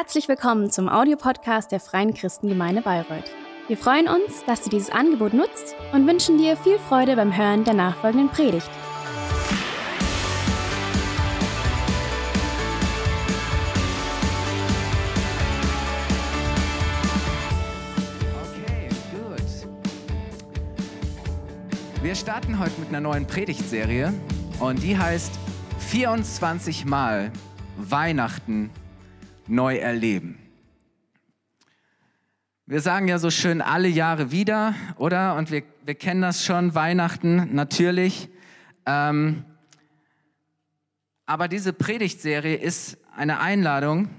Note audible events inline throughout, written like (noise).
Herzlich willkommen zum Audiopodcast der Freien Christengemeinde Bayreuth. Wir freuen uns, dass du dieses Angebot nutzt und wünschen dir viel Freude beim Hören der nachfolgenden Predigt. Okay, gut. Wir starten heute mit einer neuen Predigtserie und die heißt 24 Mal Weihnachten neu erleben. Wir sagen ja so schön alle Jahre wieder, oder? Und wir, wir kennen das schon, Weihnachten natürlich. Ähm, aber diese Predigtserie ist eine Einladung,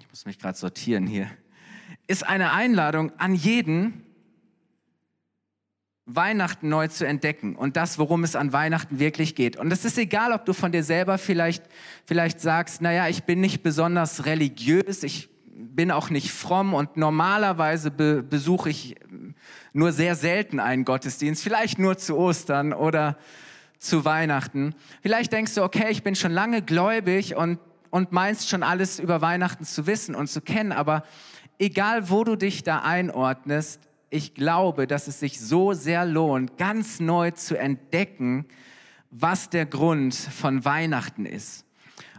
ich muss mich gerade sortieren hier, ist eine Einladung an jeden, Weihnachten neu zu entdecken und das, worum es an Weihnachten wirklich geht. Und es ist egal, ob du von dir selber vielleicht, vielleicht sagst, naja, ich bin nicht besonders religiös, ich bin auch nicht fromm und normalerweise be besuche ich nur sehr selten einen Gottesdienst, vielleicht nur zu Ostern oder zu Weihnachten. Vielleicht denkst du, okay, ich bin schon lange gläubig und, und meinst schon alles über Weihnachten zu wissen und zu kennen, aber egal, wo du dich da einordnest, ich glaube, dass es sich so sehr lohnt, ganz neu zu entdecken, was der Grund von Weihnachten ist.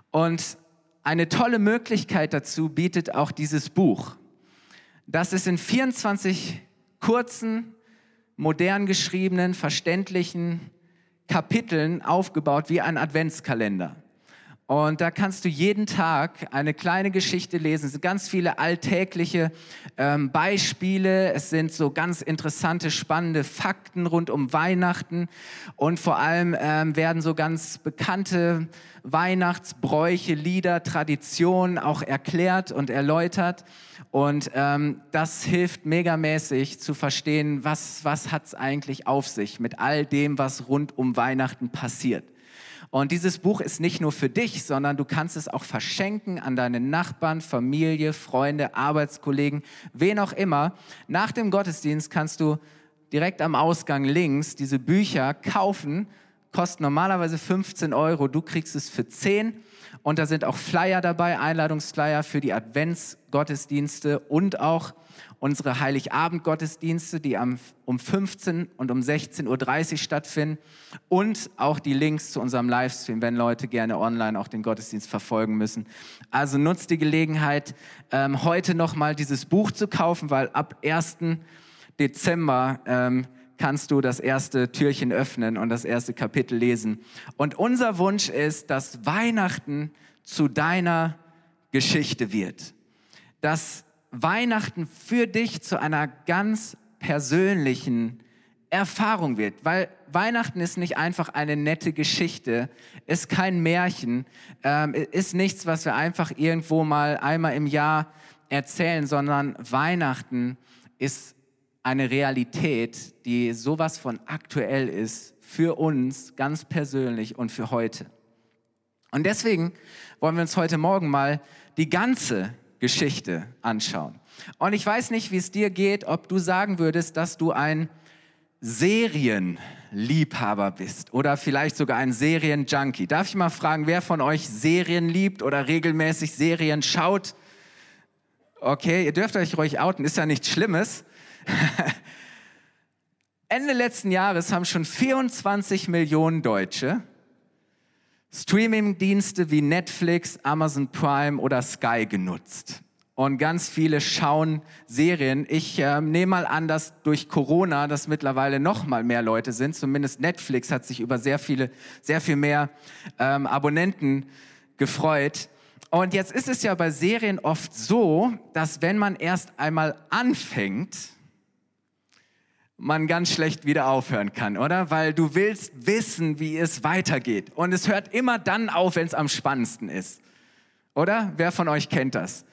Und eine tolle Möglichkeit dazu bietet auch dieses Buch. Das ist in 24 kurzen, modern geschriebenen, verständlichen Kapiteln aufgebaut wie ein Adventskalender. Und da kannst du jeden Tag eine kleine Geschichte lesen. Es sind ganz viele alltägliche ähm, Beispiele. Es sind so ganz interessante, spannende Fakten rund um Weihnachten. Und vor allem ähm, werden so ganz bekannte Weihnachtsbräuche, Lieder, Traditionen auch erklärt und erläutert. Und ähm, das hilft megamäßig zu verstehen, was, was hat es eigentlich auf sich mit all dem, was rund um Weihnachten passiert. Und dieses Buch ist nicht nur für dich, sondern du kannst es auch verschenken an deine Nachbarn, Familie, Freunde, Arbeitskollegen, wen auch immer. Nach dem Gottesdienst kannst du direkt am Ausgang links diese Bücher kaufen, kosten normalerweise 15 Euro, du kriegst es für 10 und da sind auch Flyer dabei, Einladungsflyer für die Adventsgottesdienste und auch unsere Heiligabend-Gottesdienste, die am, um 15 und um 16.30 Uhr stattfinden und auch die Links zu unserem Livestream, wenn Leute gerne online auch den Gottesdienst verfolgen müssen. Also nutzt die Gelegenheit, ähm, heute nochmal dieses Buch zu kaufen, weil ab 1. Dezember ähm, kannst du das erste Türchen öffnen und das erste Kapitel lesen. Und unser Wunsch ist, dass Weihnachten zu deiner Geschichte wird. Dass Weihnachten für dich zu einer ganz persönlichen Erfahrung wird, weil Weihnachten ist nicht einfach eine nette Geschichte, ist kein Märchen, ähm, ist nichts, was wir einfach irgendwo mal einmal im Jahr erzählen, sondern Weihnachten ist eine Realität, die sowas von aktuell ist für uns ganz persönlich und für heute. Und deswegen wollen wir uns heute Morgen mal die ganze Geschichte anschauen. Und ich weiß nicht, wie es dir geht, ob du sagen würdest, dass du ein Serienliebhaber bist oder vielleicht sogar ein Serienjunkie. Darf ich mal fragen, wer von euch Serien liebt oder regelmäßig Serien schaut? Okay, ihr dürft euch ruhig outen, ist ja nichts Schlimmes. (laughs) Ende letzten Jahres haben schon 24 Millionen Deutsche Streamingdienste wie Netflix, Amazon Prime oder Sky genutzt. Und ganz viele schauen Serien. Ich äh, nehme mal an, dass durch Corona das mittlerweile noch mal mehr Leute sind. Zumindest Netflix hat sich über sehr viele, sehr viel mehr ähm, Abonnenten gefreut. Und jetzt ist es ja bei Serien oft so, dass wenn man erst einmal anfängt, man ganz schlecht wieder aufhören kann, oder? Weil du willst wissen, wie es weitergeht. Und es hört immer dann auf, wenn es am spannendsten ist. Oder? Wer von euch kennt das?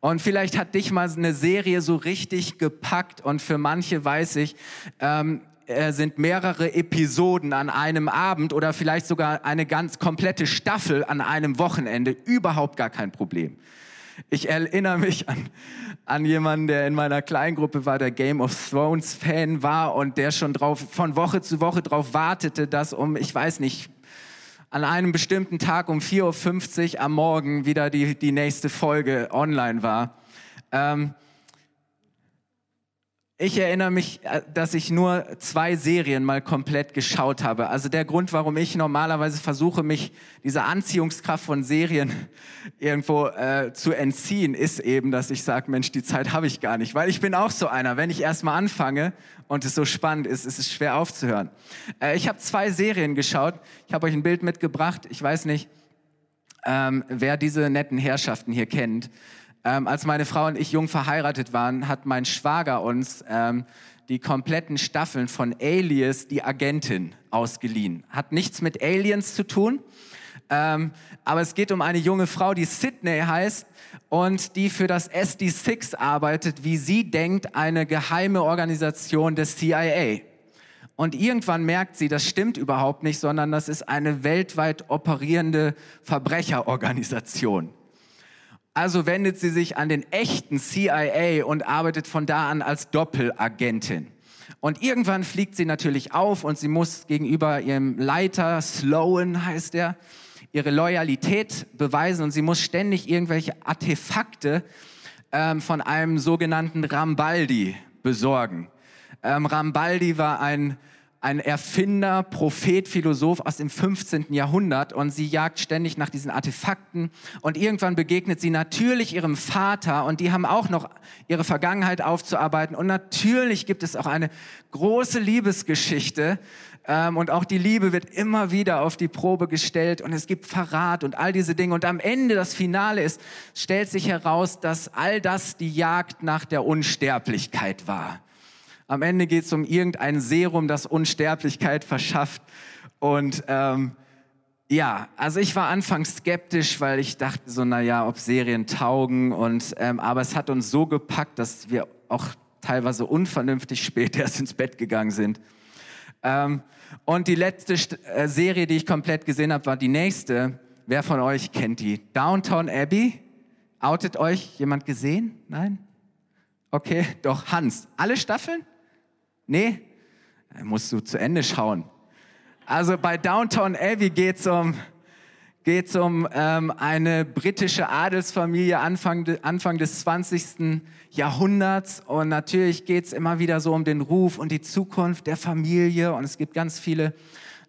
Und vielleicht hat dich mal eine Serie so richtig gepackt und für manche weiß ich, ähm, äh, sind mehrere Episoden an einem Abend oder vielleicht sogar eine ganz komplette Staffel an einem Wochenende überhaupt gar kein Problem. Ich erinnere mich an, an jemanden, der in meiner Kleingruppe war, der Game of Thrones Fan war und der schon drauf, von Woche zu Woche drauf wartete, dass um, ich weiß nicht, an einem bestimmten Tag um 4.50 Uhr am Morgen wieder die, die nächste Folge online war. Ähm, ich erinnere mich, äh, dass ich nur zwei Serien mal komplett geschaut habe. Also der Grund, warum ich normalerweise versuche, mich dieser Anziehungskraft von Serien (laughs) irgendwo äh, zu entziehen, ist eben, dass ich sage, Mensch, die Zeit habe ich gar nicht. Weil ich bin auch so einer. Wenn ich erstmal anfange und es so spannend ist, ist es schwer aufzuhören. Äh, ich habe zwei Serien geschaut. Ich habe euch ein Bild mitgebracht. Ich weiß nicht, ähm, wer diese netten Herrschaften hier kennt. Ähm, als meine Frau und ich jung verheiratet waren, hat mein Schwager uns ähm, die kompletten Staffeln von Alias, die Agentin, ausgeliehen. Hat nichts mit Aliens zu tun, ähm, aber es geht um eine junge Frau, die Sydney heißt und die für das SD6 arbeitet, wie sie denkt, eine geheime Organisation des CIA. Und irgendwann merkt sie, das stimmt überhaupt nicht, sondern das ist eine weltweit operierende Verbrecherorganisation. Also wendet sie sich an den echten CIA und arbeitet von da an als Doppelagentin. Und irgendwann fliegt sie natürlich auf und sie muss gegenüber ihrem Leiter, Sloan heißt er, ihre Loyalität beweisen und sie muss ständig irgendwelche Artefakte ähm, von einem sogenannten Rambaldi besorgen. Ähm, Rambaldi war ein ein Erfinder, Prophet, Philosoph aus dem 15. Jahrhundert und sie jagt ständig nach diesen Artefakten und irgendwann begegnet sie natürlich ihrem Vater und die haben auch noch ihre Vergangenheit aufzuarbeiten und natürlich gibt es auch eine große Liebesgeschichte ähm, und auch die Liebe wird immer wieder auf die Probe gestellt und es gibt Verrat und all diese Dinge und am Ende das Finale ist, stellt sich heraus, dass all das die Jagd nach der Unsterblichkeit war. Am Ende geht es um irgendein Serum, das Unsterblichkeit verschafft. Und ähm, ja, also ich war anfangs skeptisch, weil ich dachte so, na ja, ob Serien taugen. Und ähm, aber es hat uns so gepackt, dass wir auch teilweise unvernünftig spät (laughs) erst ins Bett gegangen sind. Ähm, und die letzte äh, Serie, die ich komplett gesehen habe, war die nächste. Wer von euch kennt die? Downtown Abbey. Outet euch jemand gesehen? Nein? Okay, doch Hans. Alle Staffeln? Nee, musst du zu Ende schauen. Also bei Downtown Abbey geht es um, geht's um ähm, eine britische Adelsfamilie Anfang, de, Anfang des 20. Jahrhunderts. Und natürlich geht es immer wieder so um den Ruf und die Zukunft der Familie. Und es gibt ganz viele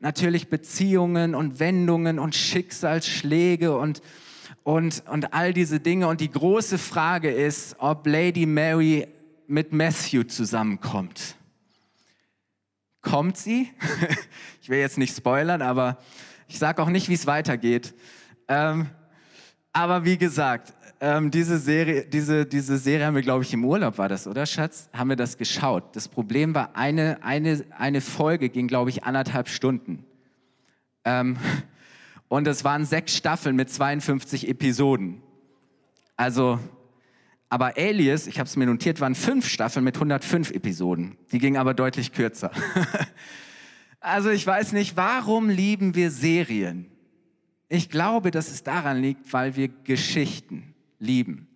natürlich Beziehungen und Wendungen und Schicksalsschläge und, und, und all diese Dinge. Und die große Frage ist, ob Lady Mary mit Matthew zusammenkommt kommt sie. (laughs) ich will jetzt nicht spoilern, aber ich sage auch nicht, wie es weitergeht. Ähm, aber wie gesagt, ähm, diese, Serie, diese, diese Serie haben wir, glaube ich, im Urlaub war das, oder Schatz? Haben wir das geschaut. Das Problem war, eine, eine, eine Folge ging, glaube ich, anderthalb Stunden. Ähm, (laughs) und es waren sechs Staffeln mit 52 Episoden. Also aber Alias, ich habe es mir notiert, waren fünf Staffeln mit 105 Episoden. Die gingen aber deutlich kürzer. (laughs) also ich weiß nicht, warum lieben wir Serien? Ich glaube, dass es daran liegt, weil wir Geschichten lieben.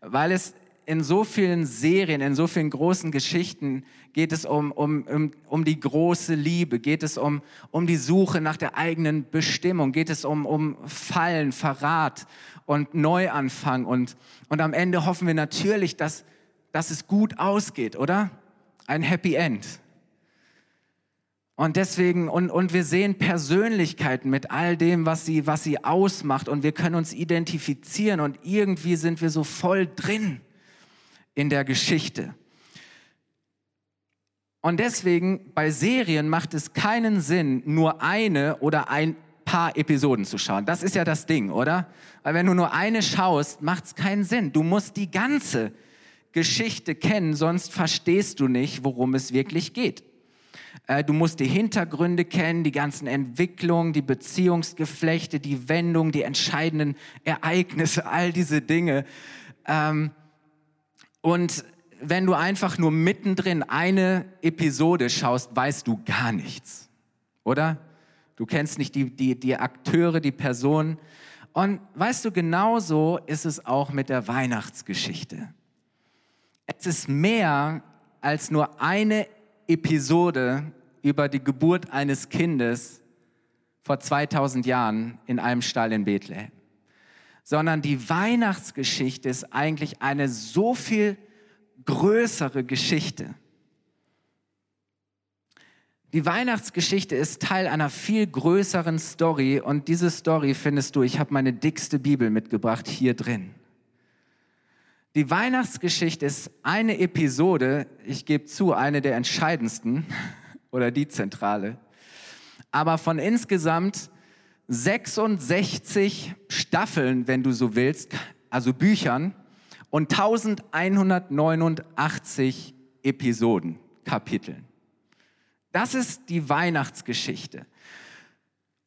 Weil es in so vielen Serien, in so vielen großen Geschichten geht es um, um, um, um die große Liebe, geht es um, um die Suche nach der eigenen Bestimmung, geht es um, um Fallen, Verrat und Neuanfang. Und, und am Ende hoffen wir natürlich, dass, dass es gut ausgeht, oder? Ein Happy End. Und deswegen, und, und wir sehen Persönlichkeiten mit all dem, was sie, was sie ausmacht. Und wir können uns identifizieren und irgendwie sind wir so voll drin in der Geschichte. Und deswegen bei Serien macht es keinen Sinn, nur eine oder ein paar Episoden zu schauen. Das ist ja das Ding, oder? Weil wenn du nur eine schaust, macht es keinen Sinn. Du musst die ganze Geschichte kennen, sonst verstehst du nicht, worum es wirklich geht. Äh, du musst die Hintergründe kennen, die ganzen Entwicklungen, die Beziehungsgeflechte, die Wendungen, die entscheidenden Ereignisse, (laughs) all diese Dinge. Ähm, und wenn du einfach nur mittendrin eine Episode schaust, weißt du gar nichts, oder? Du kennst nicht die, die, die Akteure, die Personen. Und weißt du, genauso ist es auch mit der Weihnachtsgeschichte. Es ist mehr als nur eine Episode über die Geburt eines Kindes vor 2000 Jahren in einem Stall in Bethlehem, sondern die Weihnachtsgeschichte ist eigentlich eine so viel größere Geschichte. Die Weihnachtsgeschichte ist Teil einer viel größeren Story und diese Story findest du, ich habe meine dickste Bibel mitgebracht, hier drin. Die Weihnachtsgeschichte ist eine Episode, ich gebe zu, eine der entscheidendsten (laughs) oder die zentrale, aber von insgesamt 66 Staffeln, wenn du so willst, also Büchern und 1189 Episoden, Kapiteln. Das ist die Weihnachtsgeschichte.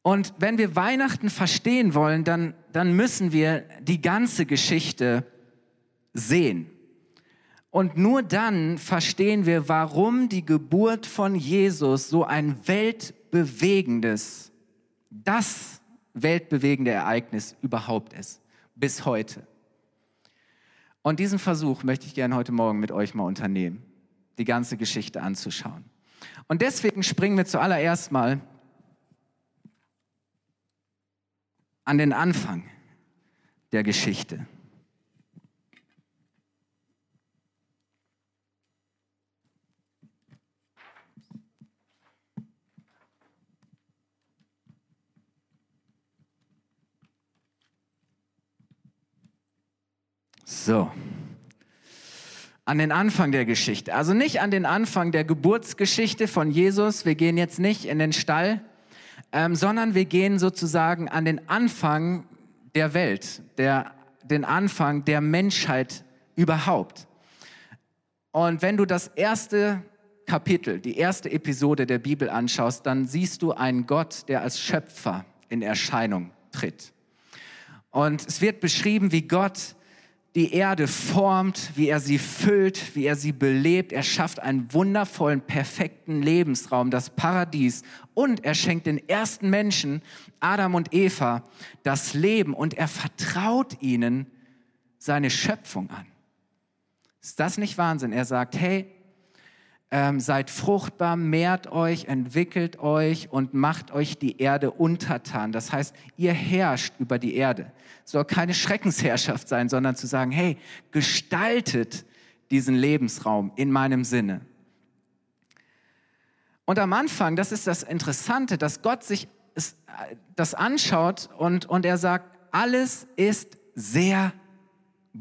Und wenn wir Weihnachten verstehen wollen, dann, dann müssen wir die ganze Geschichte sehen. Und nur dann verstehen wir, warum die Geburt von Jesus so ein weltbewegendes, das weltbewegende Ereignis überhaupt ist, bis heute. Und diesen Versuch möchte ich gerne heute Morgen mit euch mal unternehmen, die ganze Geschichte anzuschauen. Und deswegen springen wir zuallererst mal an den Anfang der Geschichte. So an den Anfang der Geschichte. Also nicht an den Anfang der Geburtsgeschichte von Jesus. Wir gehen jetzt nicht in den Stall, ähm, sondern wir gehen sozusagen an den Anfang der Welt, der, den Anfang der Menschheit überhaupt. Und wenn du das erste Kapitel, die erste Episode der Bibel anschaust, dann siehst du einen Gott, der als Schöpfer in Erscheinung tritt. Und es wird beschrieben, wie Gott die Erde formt, wie er sie füllt, wie er sie belebt. Er schafft einen wundervollen, perfekten Lebensraum, das Paradies. Und er schenkt den ersten Menschen, Adam und Eva, das Leben und er vertraut ihnen seine Schöpfung an. Ist das nicht Wahnsinn? Er sagt, hey, ähm, seid fruchtbar, mehrt euch, entwickelt euch und macht euch die Erde untertan. Das heißt, ihr herrscht über die Erde. Es soll keine Schreckensherrschaft sein, sondern zu sagen, hey, gestaltet diesen Lebensraum in meinem Sinne. Und am Anfang, das ist das Interessante, dass Gott sich das anschaut und, und er sagt, alles ist sehr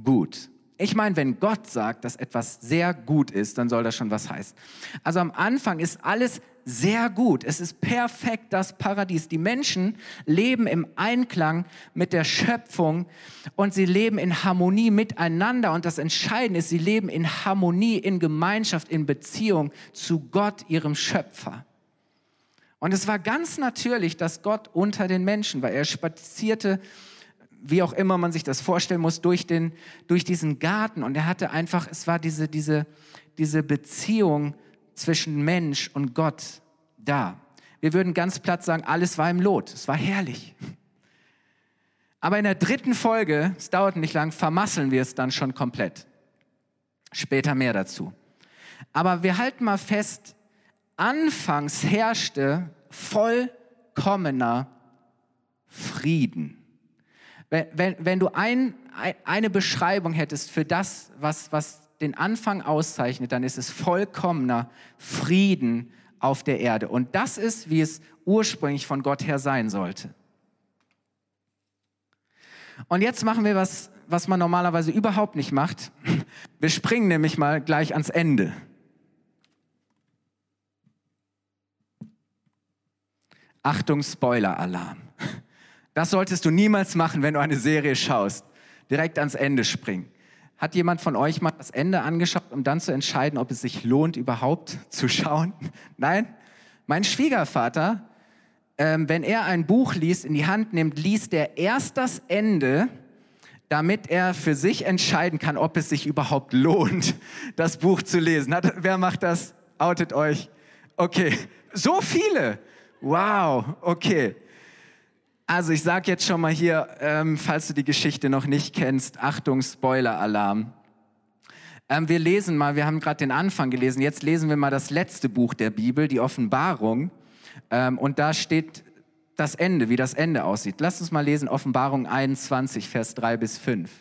gut. Ich meine, wenn Gott sagt, dass etwas sehr gut ist, dann soll das schon was heißen. Also am Anfang ist alles sehr gut. Es ist perfekt das Paradies. Die Menschen leben im Einklang mit der Schöpfung und sie leben in Harmonie miteinander. Und das Entscheidende ist, sie leben in Harmonie, in Gemeinschaft, in Beziehung zu Gott, ihrem Schöpfer. Und es war ganz natürlich, dass Gott unter den Menschen war. Er spazierte wie auch immer man sich das vorstellen muss, durch, den, durch diesen Garten. Und er hatte einfach, es war diese, diese, diese Beziehung zwischen Mensch und Gott da. Wir würden ganz platt sagen, alles war im Lot. Es war herrlich. Aber in der dritten Folge, es dauert nicht lang, vermasseln wir es dann schon komplett. Später mehr dazu. Aber wir halten mal fest, anfangs herrschte vollkommener Frieden. Wenn, wenn, wenn du ein, eine Beschreibung hättest für das, was, was den Anfang auszeichnet, dann ist es vollkommener Frieden auf der Erde. Und das ist, wie es ursprünglich von Gott her sein sollte. Und jetzt machen wir was, was man normalerweise überhaupt nicht macht. Wir springen nämlich mal gleich ans Ende. Achtung, Spoiler-Alarm. Das solltest du niemals machen, wenn du eine Serie schaust. Direkt ans Ende springen. Hat jemand von euch mal das Ende angeschaut, um dann zu entscheiden, ob es sich lohnt, überhaupt zu schauen? (laughs) Nein? Mein Schwiegervater, ähm, wenn er ein Buch liest, in die Hand nimmt, liest er erst das Ende, damit er für sich entscheiden kann, ob es sich überhaupt lohnt, (laughs) das Buch zu lesen. Hat, wer macht das? Outet euch. Okay, so viele. Wow, okay. Also ich sage jetzt schon mal hier, ähm, falls du die Geschichte noch nicht kennst, Achtung, Spoiler-Alarm. Ähm, wir lesen mal, wir haben gerade den Anfang gelesen, jetzt lesen wir mal das letzte Buch der Bibel, die Offenbarung. Ähm, und da steht, das Ende, wie das Ende aussieht. Lasst uns mal lesen, Offenbarung 21, Vers 3 bis 5.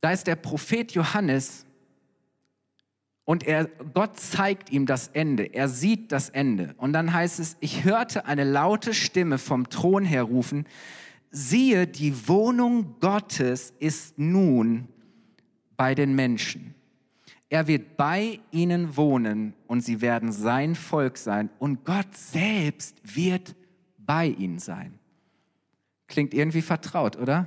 Da ist der Prophet Johannes und er, Gott zeigt ihm das Ende. Er sieht das Ende. Und dann heißt es, ich hörte eine laute Stimme vom Thron her rufen, siehe, die Wohnung Gottes ist nun bei den Menschen. Er wird bei ihnen wohnen und sie werden sein Volk sein und Gott selbst wird bei ihnen sein. Klingt irgendwie vertraut, oder?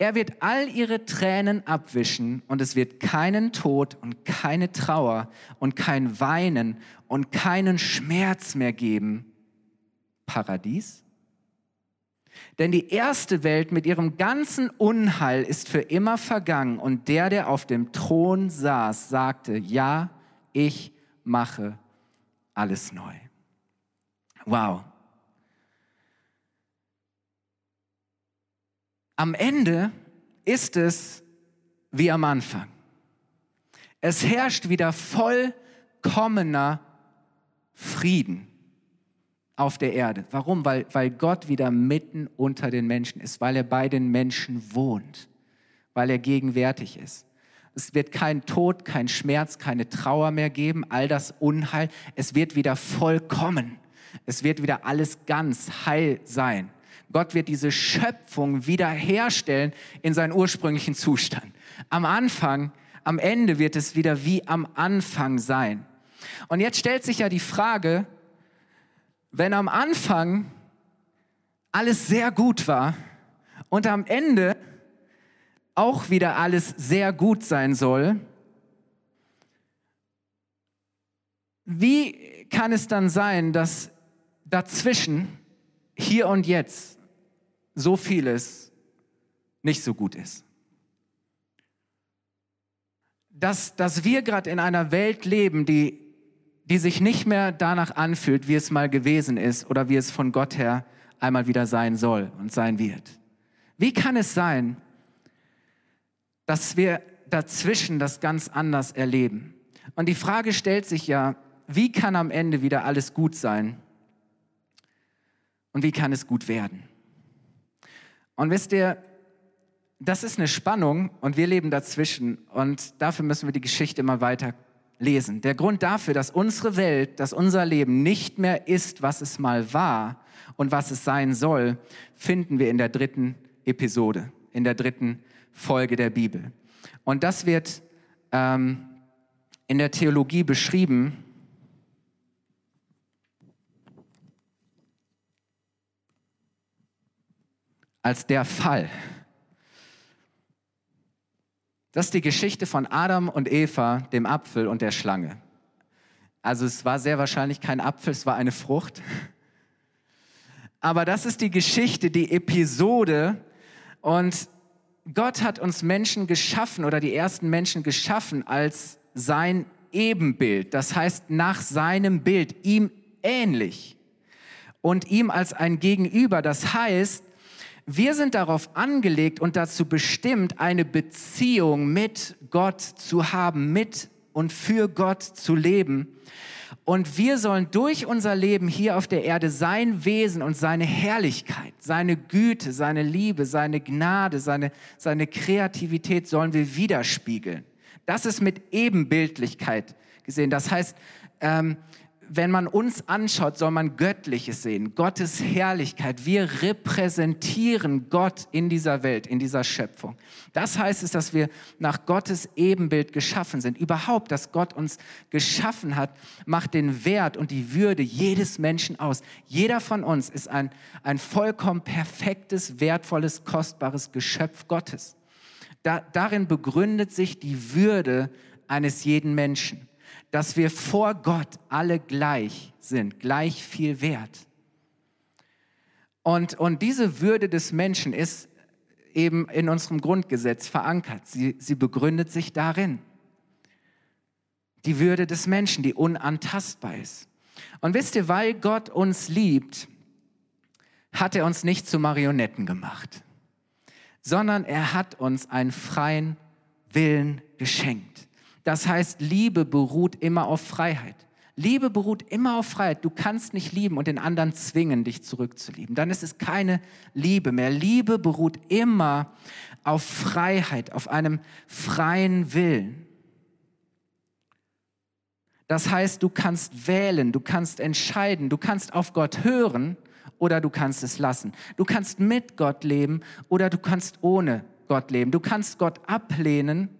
Er wird all ihre Tränen abwischen und es wird keinen Tod und keine Trauer und kein Weinen und keinen Schmerz mehr geben. Paradies? Denn die erste Welt mit ihrem ganzen Unheil ist für immer vergangen und der, der auf dem Thron saß, sagte, ja, ich mache alles neu. Wow. Am Ende ist es wie am Anfang. Es herrscht wieder vollkommener Frieden auf der Erde. Warum? Weil, weil Gott wieder mitten unter den Menschen ist, weil er bei den Menschen wohnt, weil er gegenwärtig ist. Es wird kein Tod, kein Schmerz, keine Trauer mehr geben, all das Unheil. Es wird wieder vollkommen. Es wird wieder alles ganz heil sein. Gott wird diese Schöpfung wiederherstellen in seinen ursprünglichen Zustand. Am Anfang, am Ende wird es wieder wie am Anfang sein. Und jetzt stellt sich ja die Frage, wenn am Anfang alles sehr gut war und am Ende auch wieder alles sehr gut sein soll, wie kann es dann sein, dass dazwischen, hier und jetzt, so vieles nicht so gut ist. Dass, dass wir gerade in einer Welt leben, die, die sich nicht mehr danach anfühlt, wie es mal gewesen ist oder wie es von Gott her einmal wieder sein soll und sein wird. Wie kann es sein, dass wir dazwischen das ganz anders erleben? Und die Frage stellt sich ja, wie kann am Ende wieder alles gut sein? Und wie kann es gut werden? Und wisst ihr, das ist eine Spannung und wir leben dazwischen und dafür müssen wir die Geschichte immer weiter lesen. Der Grund dafür, dass unsere Welt, dass unser Leben nicht mehr ist, was es mal war und was es sein soll, finden wir in der dritten Episode, in der dritten Folge der Bibel. Und das wird ähm, in der Theologie beschrieben als der Fall. Das ist die Geschichte von Adam und Eva, dem Apfel und der Schlange. Also es war sehr wahrscheinlich kein Apfel, es war eine Frucht. Aber das ist die Geschichte, die Episode. Und Gott hat uns Menschen geschaffen oder die ersten Menschen geschaffen als sein Ebenbild. Das heißt nach seinem Bild, ihm ähnlich. Und ihm als ein Gegenüber. Das heißt, wir sind darauf angelegt und dazu bestimmt, eine Beziehung mit Gott zu haben, mit und für Gott zu leben. Und wir sollen durch unser Leben hier auf der Erde sein Wesen und seine Herrlichkeit, seine Güte, seine Liebe, seine Gnade, seine, seine Kreativität sollen wir widerspiegeln. Das ist mit Ebenbildlichkeit gesehen. Das heißt, ähm, wenn man uns anschaut, soll man Göttliches sehen, Gottes Herrlichkeit. Wir repräsentieren Gott in dieser Welt, in dieser Schöpfung. Das heißt es, dass wir nach Gottes Ebenbild geschaffen sind. Überhaupt, dass Gott uns geschaffen hat, macht den Wert und die Würde jedes Menschen aus. Jeder von uns ist ein, ein vollkommen perfektes, wertvolles, kostbares Geschöpf Gottes. Da, darin begründet sich die Würde eines jeden Menschen dass wir vor Gott alle gleich sind, gleich viel wert. Und, und diese Würde des Menschen ist eben in unserem Grundgesetz verankert. Sie, sie begründet sich darin. Die Würde des Menschen, die unantastbar ist. Und wisst ihr, weil Gott uns liebt, hat er uns nicht zu Marionetten gemacht, sondern er hat uns einen freien Willen geschenkt. Das heißt, Liebe beruht immer auf Freiheit. Liebe beruht immer auf Freiheit. Du kannst nicht lieben und den anderen zwingen, dich zurückzulieben. Dann ist es keine Liebe mehr. Liebe beruht immer auf Freiheit, auf einem freien Willen. Das heißt, du kannst wählen, du kannst entscheiden, du kannst auf Gott hören oder du kannst es lassen. Du kannst mit Gott leben oder du kannst ohne Gott leben. Du kannst Gott ablehnen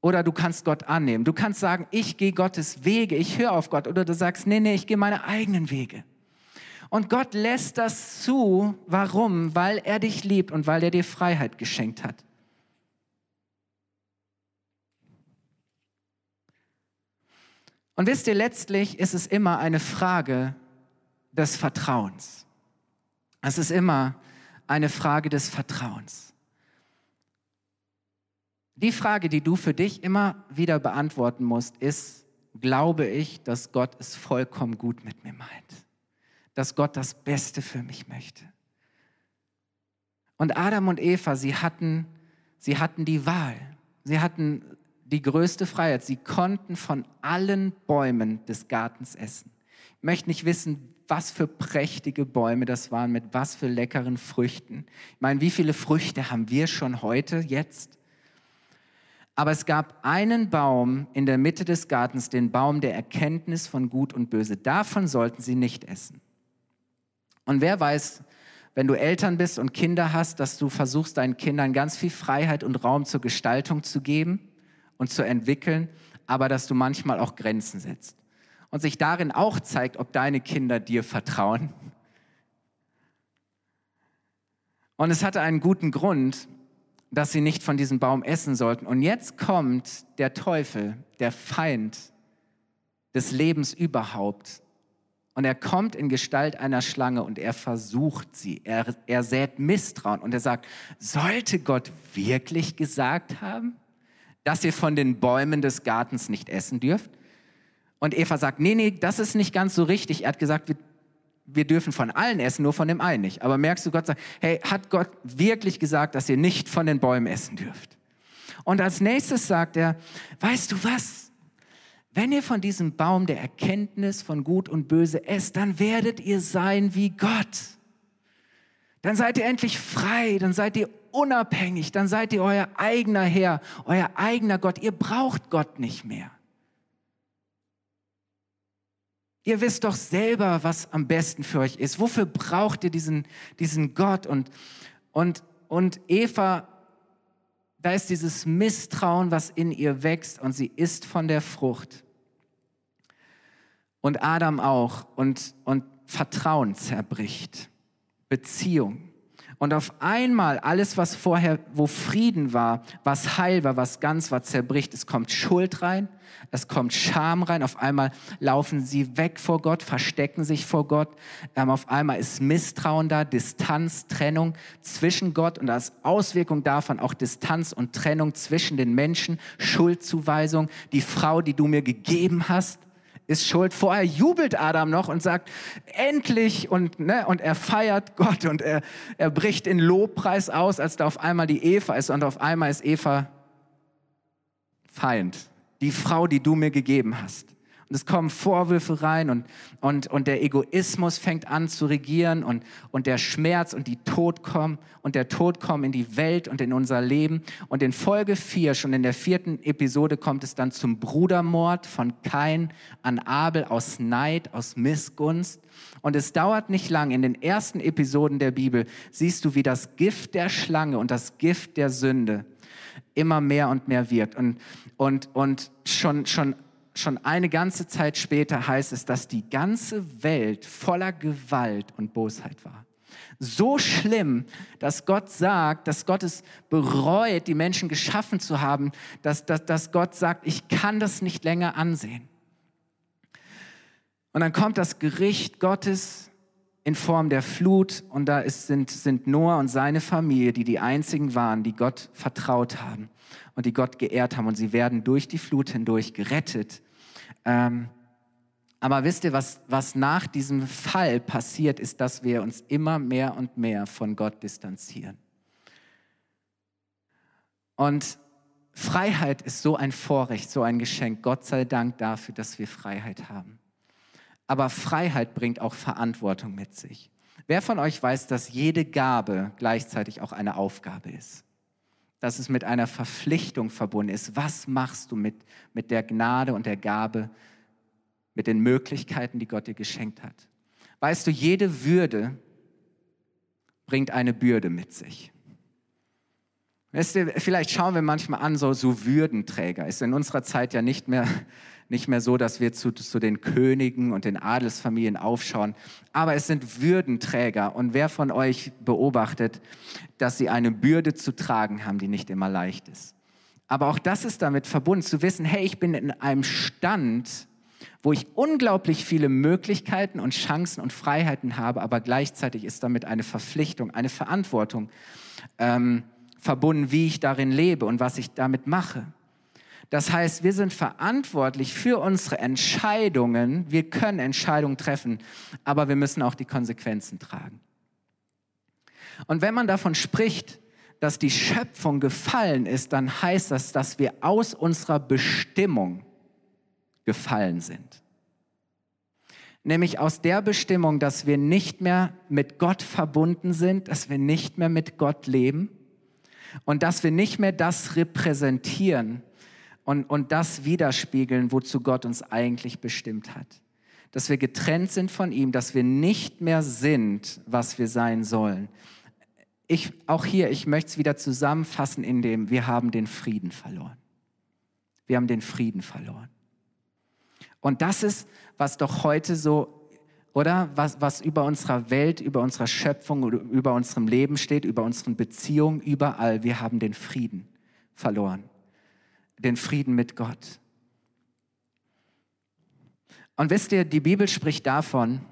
oder du kannst Gott annehmen. Du kannst sagen, ich gehe Gottes Wege, ich höre auf Gott. Oder du sagst, nee, nee, ich gehe meine eigenen Wege. Und Gott lässt das zu. Warum? Weil er dich liebt und weil er dir Freiheit geschenkt hat. Und wisst ihr, letztlich ist es immer eine Frage des Vertrauens. Es ist immer eine Frage des Vertrauens. Die Frage, die du für dich immer wieder beantworten musst, ist, glaube ich, dass Gott es vollkommen gut mit mir meint? Dass Gott das Beste für mich möchte? Und Adam und Eva, sie hatten, sie hatten die Wahl. Sie hatten die größte Freiheit. Sie konnten von allen Bäumen des Gartens essen. Ich möchte nicht wissen, was für prächtige Bäume das waren, mit was für leckeren Früchten. Ich meine, wie viele Früchte haben wir schon heute, jetzt? Aber es gab einen Baum in der Mitte des Gartens, den Baum der Erkenntnis von Gut und Böse. Davon sollten sie nicht essen. Und wer weiß, wenn du Eltern bist und Kinder hast, dass du versuchst, deinen Kindern ganz viel Freiheit und Raum zur Gestaltung zu geben und zu entwickeln, aber dass du manchmal auch Grenzen setzt. Und sich darin auch zeigt, ob deine Kinder dir vertrauen. Und es hatte einen guten Grund, dass sie nicht von diesem Baum essen sollten. Und jetzt kommt der Teufel, der Feind des Lebens überhaupt. Und er kommt in Gestalt einer Schlange und er versucht sie. Er, er sät Misstrauen und er sagt, sollte Gott wirklich gesagt haben, dass ihr von den Bäumen des Gartens nicht essen dürft? Und Eva sagt, nee, nee, das ist nicht ganz so richtig. Er hat gesagt, wir wir dürfen von allen essen, nur von dem einen nicht. Aber merkst du, Gott sagt, hey, hat Gott wirklich gesagt, dass ihr nicht von den Bäumen essen dürft? Und als nächstes sagt er, weißt du was? Wenn ihr von diesem Baum der Erkenntnis von Gut und Böse esst, dann werdet ihr sein wie Gott. Dann seid ihr endlich frei, dann seid ihr unabhängig, dann seid ihr euer eigener Herr, euer eigener Gott. Ihr braucht Gott nicht mehr. Ihr wisst doch selber, was am besten für euch ist. Wofür braucht ihr diesen, diesen Gott? Und, und, und Eva, da ist dieses Misstrauen, was in ihr wächst und sie isst von der Frucht. Und Adam auch. Und, und Vertrauen zerbricht. Beziehung. Und auf einmal alles, was vorher, wo Frieden war, was heil war, was ganz war, zerbricht. Es kommt Schuld rein, es kommt Scham rein. Auf einmal laufen sie weg vor Gott, verstecken sich vor Gott. Ähm, auf einmal ist Misstrauen da, Distanz, Trennung zwischen Gott und als Auswirkung davon auch Distanz und Trennung zwischen den Menschen, Schuldzuweisung. Die Frau, die du mir gegeben hast, ist schuld. Vorher jubelt Adam noch und sagt, endlich, und, ne, und er feiert Gott und er, er bricht in Lobpreis aus, als da auf einmal die Eva ist und auf einmal ist Eva Feind, die Frau, die du mir gegeben hast. Und es kommen Vorwürfe rein und, und, und der Egoismus fängt an zu regieren und, und der Schmerz und die Tod kommen und der Tod kommen in die Welt und in unser Leben. Und in Folge 4, schon in der vierten Episode, kommt es dann zum Brudermord von Kain an Abel aus Neid, aus Missgunst. Und es dauert nicht lang. In den ersten Episoden der Bibel siehst du, wie das Gift der Schlange und das Gift der Sünde immer mehr und mehr wirkt. Und, und, und schon, schon schon eine ganze Zeit später heißt es, dass die ganze Welt voller Gewalt und Bosheit war. So schlimm, dass Gott sagt, dass Gott es bereut, die Menschen geschaffen zu haben, dass, dass, dass Gott sagt, ich kann das nicht länger ansehen. Und dann kommt das Gericht Gottes in Form der Flut und da ist, sind, sind Noah und seine Familie, die die einzigen waren, die Gott vertraut haben und die Gott geehrt haben und sie werden durch die Flut hindurch gerettet. Ähm, aber wisst ihr, was, was nach diesem Fall passiert, ist, dass wir uns immer mehr und mehr von Gott distanzieren. Und Freiheit ist so ein Vorrecht, so ein Geschenk. Gott sei Dank dafür, dass wir Freiheit haben. Aber Freiheit bringt auch Verantwortung mit sich. Wer von euch weiß, dass jede Gabe gleichzeitig auch eine Aufgabe ist? Dass es mit einer Verpflichtung verbunden ist. Was machst du mit, mit der Gnade und der Gabe, mit den Möglichkeiten, die Gott dir geschenkt hat? Weißt du, jede Würde bringt eine Bürde mit sich. Weißt du, vielleicht schauen wir manchmal an, so, so Würdenträger. Ist in unserer Zeit ja nicht mehr, nicht mehr so, dass wir zu, zu den Königen und den Adelsfamilien aufschauen. Aber es sind Würdenträger. Und wer von euch beobachtet, dass sie eine Bürde zu tragen haben, die nicht immer leicht ist? Aber auch das ist damit verbunden, zu wissen, hey, ich bin in einem Stand, wo ich unglaublich viele Möglichkeiten und Chancen und Freiheiten habe, aber gleichzeitig ist damit eine Verpflichtung, eine Verantwortung. Ähm, verbunden, wie ich darin lebe und was ich damit mache. Das heißt, wir sind verantwortlich für unsere Entscheidungen. Wir können Entscheidungen treffen, aber wir müssen auch die Konsequenzen tragen. Und wenn man davon spricht, dass die Schöpfung gefallen ist, dann heißt das, dass wir aus unserer Bestimmung gefallen sind. Nämlich aus der Bestimmung, dass wir nicht mehr mit Gott verbunden sind, dass wir nicht mehr mit Gott leben, und dass wir nicht mehr das repräsentieren und, und das widerspiegeln, wozu Gott uns eigentlich bestimmt hat. Dass wir getrennt sind von ihm, dass wir nicht mehr sind, was wir sein sollen. Ich, auch hier, ich möchte es wieder zusammenfassen, indem wir haben den Frieden verloren. Wir haben den Frieden verloren. Und das ist, was doch heute so oder? Was, was über unserer Welt, über unserer Schöpfung, über unserem Leben steht, über unseren Beziehungen, überall. Wir haben den Frieden verloren. Den Frieden mit Gott. Und wisst ihr, die Bibel spricht davon,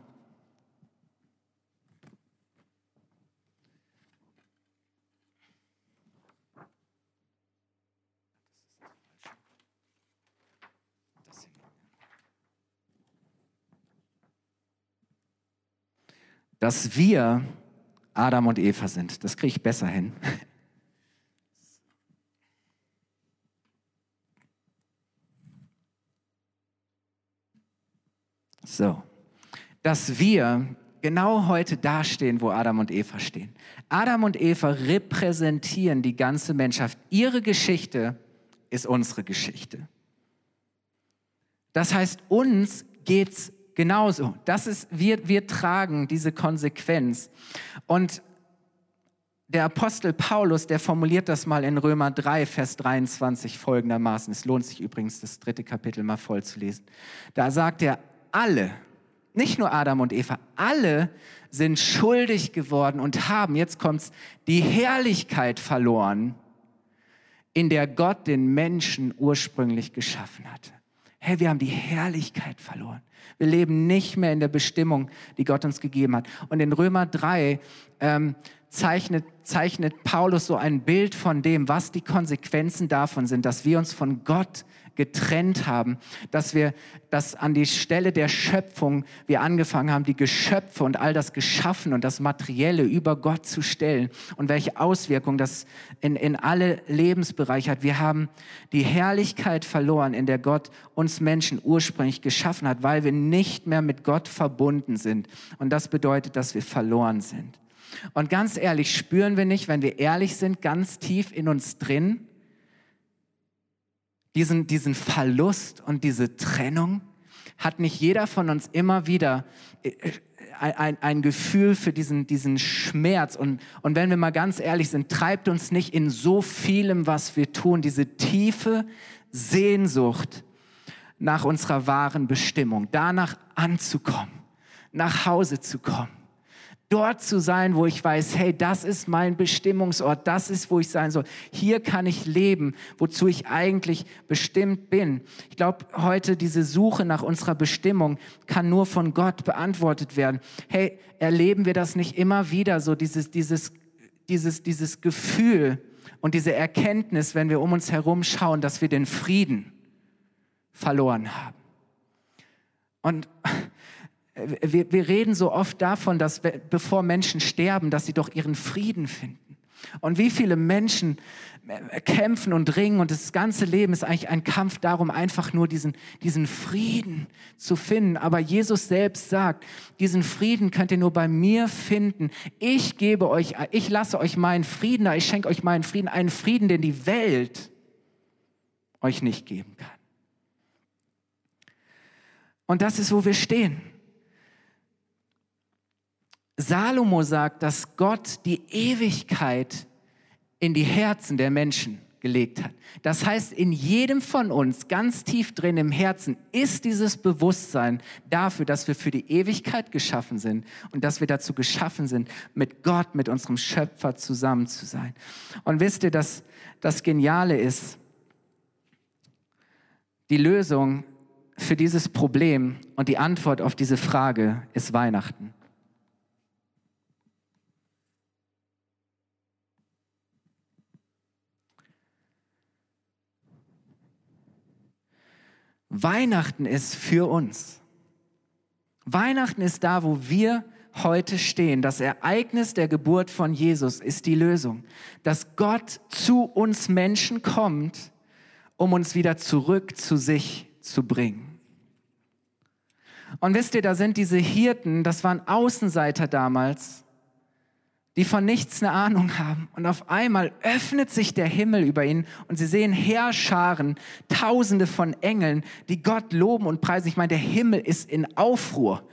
dass wir Adam und Eva sind. Das kriege ich besser hin. So, dass wir genau heute dastehen, wo Adam und Eva stehen. Adam und Eva repräsentieren die ganze Menschheit. Ihre Geschichte ist unsere Geschichte. Das heißt, uns geht es Genauso. Das ist, wir, wir tragen diese Konsequenz. Und der Apostel Paulus, der formuliert das mal in Römer 3, Vers 23 folgendermaßen. Es lohnt sich übrigens, das dritte Kapitel mal voll zu lesen. Da sagt er, alle, nicht nur Adam und Eva, alle sind schuldig geworden und haben, jetzt kommt's, die Herrlichkeit verloren, in der Gott den Menschen ursprünglich geschaffen hatte. Hey, wir haben die Herrlichkeit verloren. Wir leben nicht mehr in der Bestimmung, die Gott uns gegeben hat. Und in Römer 3 ähm, zeichnet, zeichnet Paulus so ein Bild von dem, was die Konsequenzen davon sind, dass wir uns von Gott getrennt haben, dass wir, dass an die Stelle der Schöpfung wir angefangen haben, die Geschöpfe und all das Geschaffen und das Materielle über Gott zu stellen und welche Auswirkungen das in, in alle Lebensbereiche hat. Wir haben die Herrlichkeit verloren, in der Gott uns Menschen ursprünglich geschaffen hat, weil wir nicht mehr mit Gott verbunden sind. Und das bedeutet, dass wir verloren sind. Und ganz ehrlich, spüren wir nicht, wenn wir ehrlich sind, ganz tief in uns drin, diesen, diesen Verlust und diese Trennung? Hat nicht jeder von uns immer wieder äh, äh, ein, ein, Gefühl für diesen, diesen Schmerz? Und, und wenn wir mal ganz ehrlich sind, treibt uns nicht in so vielem, was wir tun, diese tiefe Sehnsucht nach unserer wahren Bestimmung, danach anzukommen, nach Hause zu kommen dort zu sein, wo ich weiß, hey, das ist mein Bestimmungsort, das ist, wo ich sein soll. Hier kann ich leben, wozu ich eigentlich bestimmt bin. Ich glaube, heute diese Suche nach unserer Bestimmung kann nur von Gott beantwortet werden. Hey, erleben wir das nicht immer wieder so, dieses, dieses, dieses, dieses Gefühl und diese Erkenntnis, wenn wir um uns herum schauen, dass wir den Frieden verloren haben. Und wir, wir reden so oft davon, dass bevor Menschen sterben, dass sie doch ihren Frieden finden. Und wie viele Menschen kämpfen und ringen und das ganze Leben ist eigentlich ein Kampf darum, einfach nur diesen, diesen Frieden zu finden. Aber Jesus selbst sagt, diesen Frieden könnt ihr nur bei mir finden. Ich gebe euch, ich lasse euch meinen Frieden, ich schenke euch meinen Frieden, einen Frieden, den die Welt euch nicht geben kann. Und das ist, wo wir stehen. Salomo sagt, dass Gott die Ewigkeit in die Herzen der Menschen gelegt hat. Das heißt, in jedem von uns, ganz tief drin im Herzen, ist dieses Bewusstsein dafür, dass wir für die Ewigkeit geschaffen sind und dass wir dazu geschaffen sind, mit Gott, mit unserem Schöpfer zusammen zu sein. Und wisst ihr, dass das Geniale ist, die Lösung für dieses Problem und die Antwort auf diese Frage ist Weihnachten. Weihnachten ist für uns. Weihnachten ist da, wo wir heute stehen. Das Ereignis der Geburt von Jesus ist die Lösung. Dass Gott zu uns Menschen kommt, um uns wieder zurück zu sich zu bringen. Und wisst ihr, da sind diese Hirten, das waren Außenseiter damals, die von nichts eine Ahnung haben. Und auf einmal öffnet sich der Himmel über ihnen und sie sehen Heerscharen, Tausende von Engeln, die Gott loben und preisen. Ich meine, der Himmel ist in Aufruhr.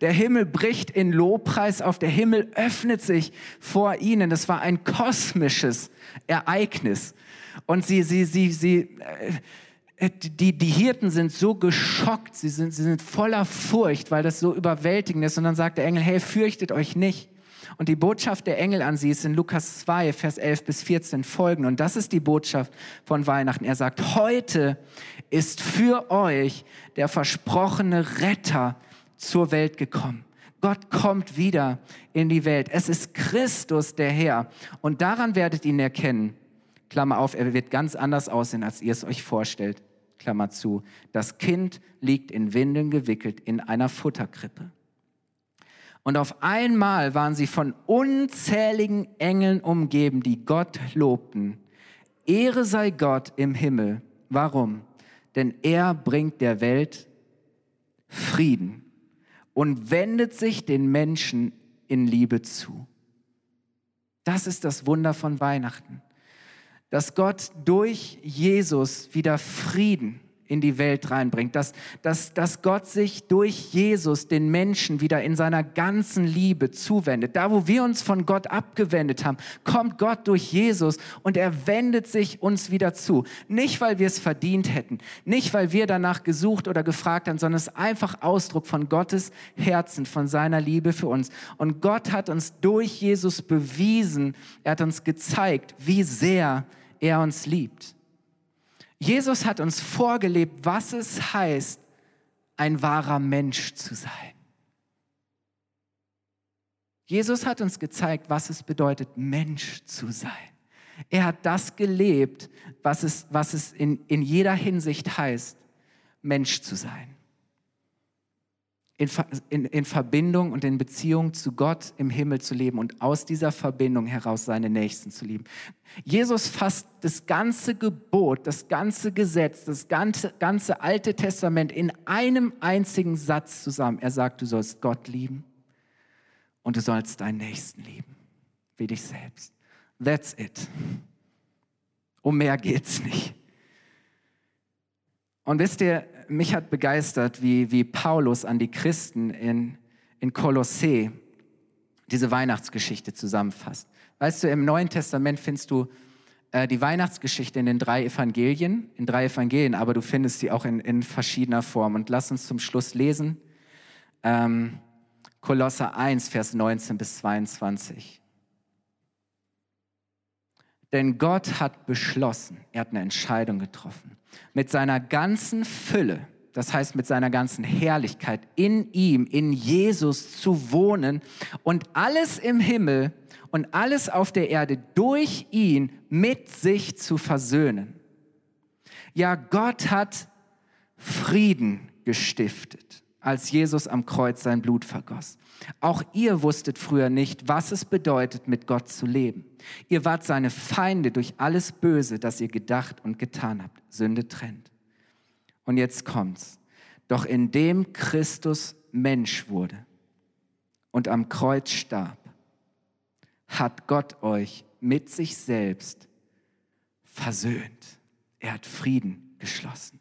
Der Himmel bricht in Lobpreis auf, der Himmel öffnet sich vor ihnen. Das war ein kosmisches Ereignis. Und sie, sie, sie, sie, äh, die, die Hirten sind so geschockt, sie sind, sie sind voller Furcht, weil das so überwältigend ist. Und dann sagt der Engel, hey, fürchtet euch nicht. Und die Botschaft der Engel an sie ist in Lukas 2, Vers 11 bis 14 folgend. Und das ist die Botschaft von Weihnachten. Er sagt, heute ist für euch der versprochene Retter zur Welt gekommen. Gott kommt wieder in die Welt. Es ist Christus der Herr. Und daran werdet ihn erkennen. Klammer auf, er wird ganz anders aussehen, als ihr es euch vorstellt. Klammer zu. Das Kind liegt in Windeln gewickelt in einer Futterkrippe. Und auf einmal waren sie von unzähligen Engeln umgeben, die Gott lobten. Ehre sei Gott im Himmel. Warum? Denn er bringt der Welt Frieden und wendet sich den Menschen in Liebe zu. Das ist das Wunder von Weihnachten, dass Gott durch Jesus wieder Frieden in die Welt reinbringt, dass, dass, dass Gott sich durch Jesus den Menschen wieder in seiner ganzen Liebe zuwendet. Da, wo wir uns von Gott abgewendet haben, kommt Gott durch Jesus und er wendet sich uns wieder zu. Nicht, weil wir es verdient hätten, nicht, weil wir danach gesucht oder gefragt haben, sondern es ist einfach Ausdruck von Gottes Herzen, von seiner Liebe für uns. Und Gott hat uns durch Jesus bewiesen, er hat uns gezeigt, wie sehr er uns liebt. Jesus hat uns vorgelebt, was es heißt, ein wahrer Mensch zu sein. Jesus hat uns gezeigt, was es bedeutet, Mensch zu sein. Er hat das gelebt, was es, was es in, in jeder Hinsicht heißt, Mensch zu sein in, in, in Verbindung und in Beziehung zu Gott im Himmel zu leben und aus dieser Verbindung heraus seine Nächsten zu lieben. Jesus fasst das ganze Gebot, das ganze Gesetz, das ganze, ganze Alte Testament in einem einzigen Satz zusammen. Er sagt, du sollst Gott lieben und du sollst deinen Nächsten lieben, wie dich selbst. That's it. Um mehr geht's nicht. Und wisst ihr, mich hat begeistert, wie, wie Paulus an die Christen in, in Kolossee diese Weihnachtsgeschichte zusammenfasst. Weißt du, im Neuen Testament findest du äh, die Weihnachtsgeschichte in den drei Evangelien, in drei Evangelien, aber du findest sie auch in, in verschiedener Form. Und lass uns zum Schluss lesen. Ähm, Kolosser 1, Vers 19 bis 22. Denn Gott hat beschlossen, er hat eine Entscheidung getroffen, mit seiner ganzen Fülle, das heißt mit seiner ganzen Herrlichkeit, in ihm, in Jesus zu wohnen und alles im Himmel und alles auf der Erde durch ihn mit sich zu versöhnen. Ja, Gott hat Frieden gestiftet als Jesus am Kreuz sein Blut vergoss. Auch ihr wusstet früher nicht, was es bedeutet, mit Gott zu leben. Ihr wart seine Feinde durch alles Böse, das ihr gedacht und getan habt. Sünde trennt. Und jetzt kommt's. Doch indem Christus Mensch wurde und am Kreuz starb, hat Gott euch mit sich selbst versöhnt. Er hat Frieden geschlossen.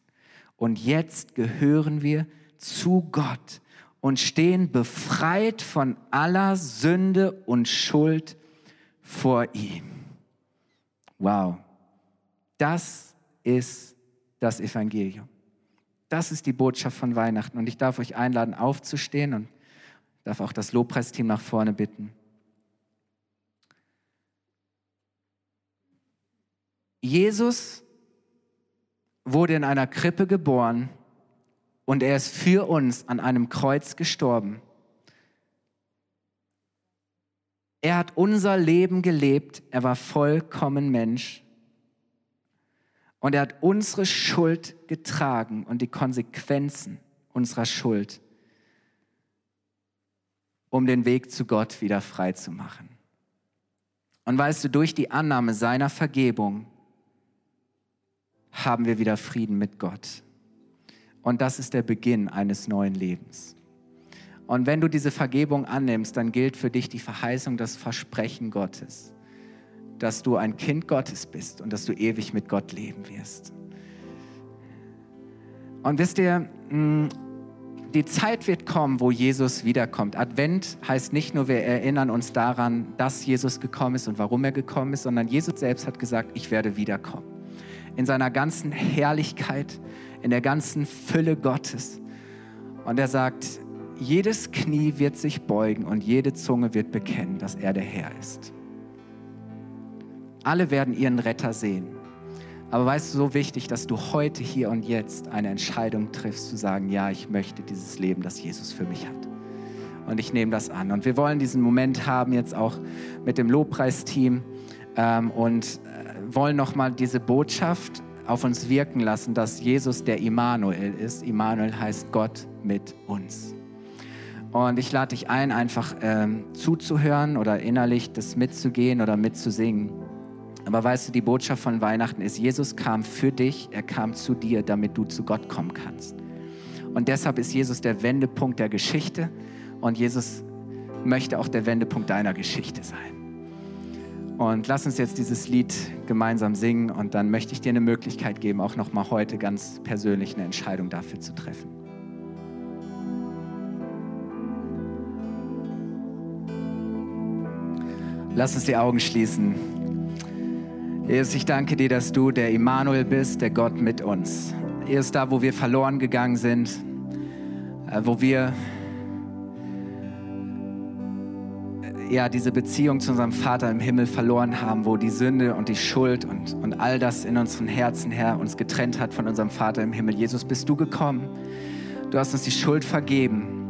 Und jetzt gehören wir zu Gott und stehen befreit von aller Sünde und Schuld vor ihm. Wow, das ist das Evangelium. Das ist die Botschaft von Weihnachten. Und ich darf euch einladen, aufzustehen und darf auch das Lobpreisteam nach vorne bitten. Jesus wurde in einer Krippe geboren und er ist für uns an einem Kreuz gestorben. Er hat unser Leben gelebt, er war vollkommen Mensch und er hat unsere Schuld getragen und die Konsequenzen unserer Schuld, um den Weg zu Gott wieder frei zu machen. Und weißt du, durch die Annahme seiner Vergebung haben wir wieder Frieden mit Gott. Und das ist der Beginn eines neuen Lebens. Und wenn du diese Vergebung annimmst, dann gilt für dich die Verheißung, das Versprechen Gottes, dass du ein Kind Gottes bist und dass du ewig mit Gott leben wirst. Und wisst ihr, hm, die Zeit wird kommen, wo Jesus wiederkommt. Advent heißt nicht nur, wir erinnern uns daran, dass Jesus gekommen ist und warum er gekommen ist, sondern Jesus selbst hat gesagt, ich werde wiederkommen. In seiner ganzen Herrlichkeit, in der ganzen Fülle Gottes. Und er sagt, jedes Knie wird sich beugen und jede Zunge wird bekennen, dass er der Herr ist. Alle werden ihren Retter sehen. Aber weißt du, so wichtig, dass du heute, hier und jetzt eine Entscheidung triffst, zu sagen, ja, ich möchte dieses Leben, das Jesus für mich hat. Und ich nehme das an. Und wir wollen diesen Moment haben jetzt auch mit dem Lobpreisteam ähm, und äh, wollen nochmal diese Botschaft auf uns wirken lassen, dass Jesus der Immanuel ist. Immanuel heißt Gott mit uns. Und ich lade dich ein, einfach ähm, zuzuhören oder innerlich das mitzugehen oder mitzusingen. Aber weißt du, die Botschaft von Weihnachten ist, Jesus kam für dich, er kam zu dir, damit du zu Gott kommen kannst. Und deshalb ist Jesus der Wendepunkt der Geschichte und Jesus möchte auch der Wendepunkt deiner Geschichte sein. Und lass uns jetzt dieses Lied gemeinsam singen und dann möchte ich dir eine Möglichkeit geben, auch nochmal heute ganz persönlich eine Entscheidung dafür zu treffen. Lass uns die Augen schließen. Jesus, ich danke dir, dass du der Immanuel bist, der Gott mit uns. Er ist da, wo wir verloren gegangen sind, äh, wo wir ja, diese Beziehung zu unserem Vater im Himmel verloren haben, wo die Sünde und die Schuld und, und all das in unseren Herzen, Herr, uns getrennt hat von unserem Vater im Himmel. Jesus, bist du gekommen. Du hast uns die Schuld vergeben.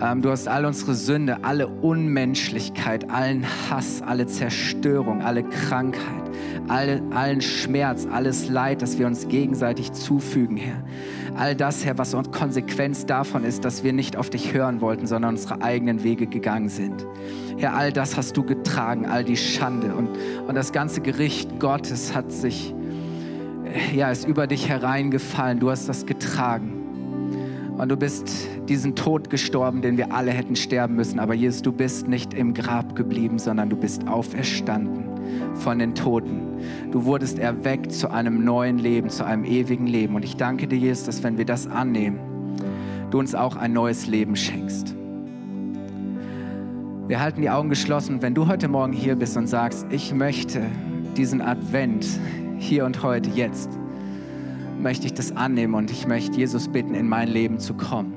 Ähm, du hast all unsere Sünde, alle Unmenschlichkeit, allen Hass, alle Zerstörung, alle Krankheit, alle, allen Schmerz, alles Leid, das wir uns gegenseitig zufügen, Herr. All das, Herr, was Konsequenz davon ist, dass wir nicht auf dich hören wollten, sondern unsere eigenen Wege gegangen sind. Herr, all das hast du getragen, all die Schande und, und das ganze Gericht Gottes hat sich, ja, ist über dich hereingefallen. Du hast das getragen. Und du bist diesen Tod gestorben, den wir alle hätten sterben müssen. Aber Jesus, du bist nicht im Grab geblieben, sondern du bist auferstanden von den Toten. Du wurdest erweckt zu einem neuen Leben, zu einem ewigen Leben. Und ich danke dir, Jesus, dass wenn wir das annehmen, du uns auch ein neues Leben schenkst. Wir halten die Augen geschlossen. Wenn du heute Morgen hier bist und sagst, ich möchte diesen Advent hier und heute, jetzt, möchte ich das annehmen und ich möchte Jesus bitten, in mein Leben zu kommen.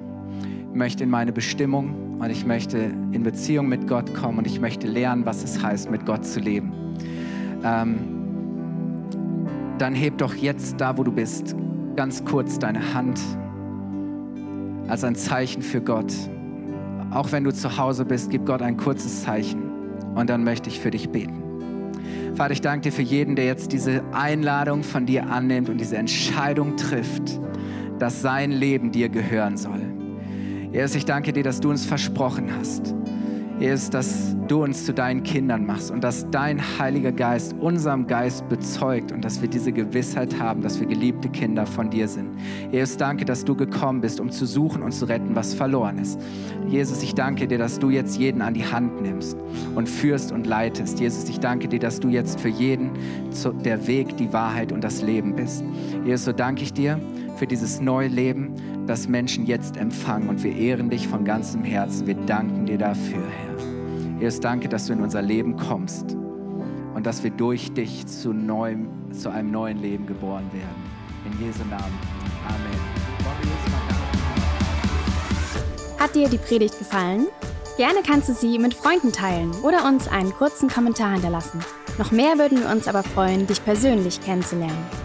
Ich möchte in meine Bestimmung und ich möchte in Beziehung mit Gott kommen und ich möchte lernen, was es heißt, mit Gott zu leben. Ähm, dann heb doch jetzt da, wo du bist, ganz kurz deine Hand als ein Zeichen für Gott. Auch wenn du zu Hause bist, gib Gott ein kurzes Zeichen und dann möchte ich für dich beten. Vater, ich danke dir für jeden, der jetzt diese Einladung von dir annimmt und diese Entscheidung trifft, dass sein Leben dir gehören soll. Jesus, ich danke dir, dass du uns versprochen hast, Jesus, dass du uns zu deinen Kindern machst und dass dein Heiliger Geist unserem Geist bezeugt und dass wir diese Gewissheit haben, dass wir geliebte Kinder von dir sind. Jesus, danke, dass du gekommen bist, um zu suchen und zu retten, was verloren ist. Jesus, ich danke dir, dass du jetzt jeden an die Hand nimmst und führst und leitest. Jesus, ich danke dir, dass du jetzt für jeden der Weg, die Wahrheit und das Leben bist. Jesus, so danke ich dir für dieses neue Leben, das Menschen jetzt empfangen. Und wir ehren dich von ganzem Herzen. Wir danken dir dafür, Herr. Jesus, danke, dass du in unser Leben kommst und dass wir durch dich zu, neuem, zu einem neuen Leben geboren werden. In Jesu Namen. Amen. Hat dir die Predigt gefallen? Gerne kannst du sie mit Freunden teilen oder uns einen kurzen Kommentar hinterlassen. Noch mehr würden wir uns aber freuen, dich persönlich kennenzulernen.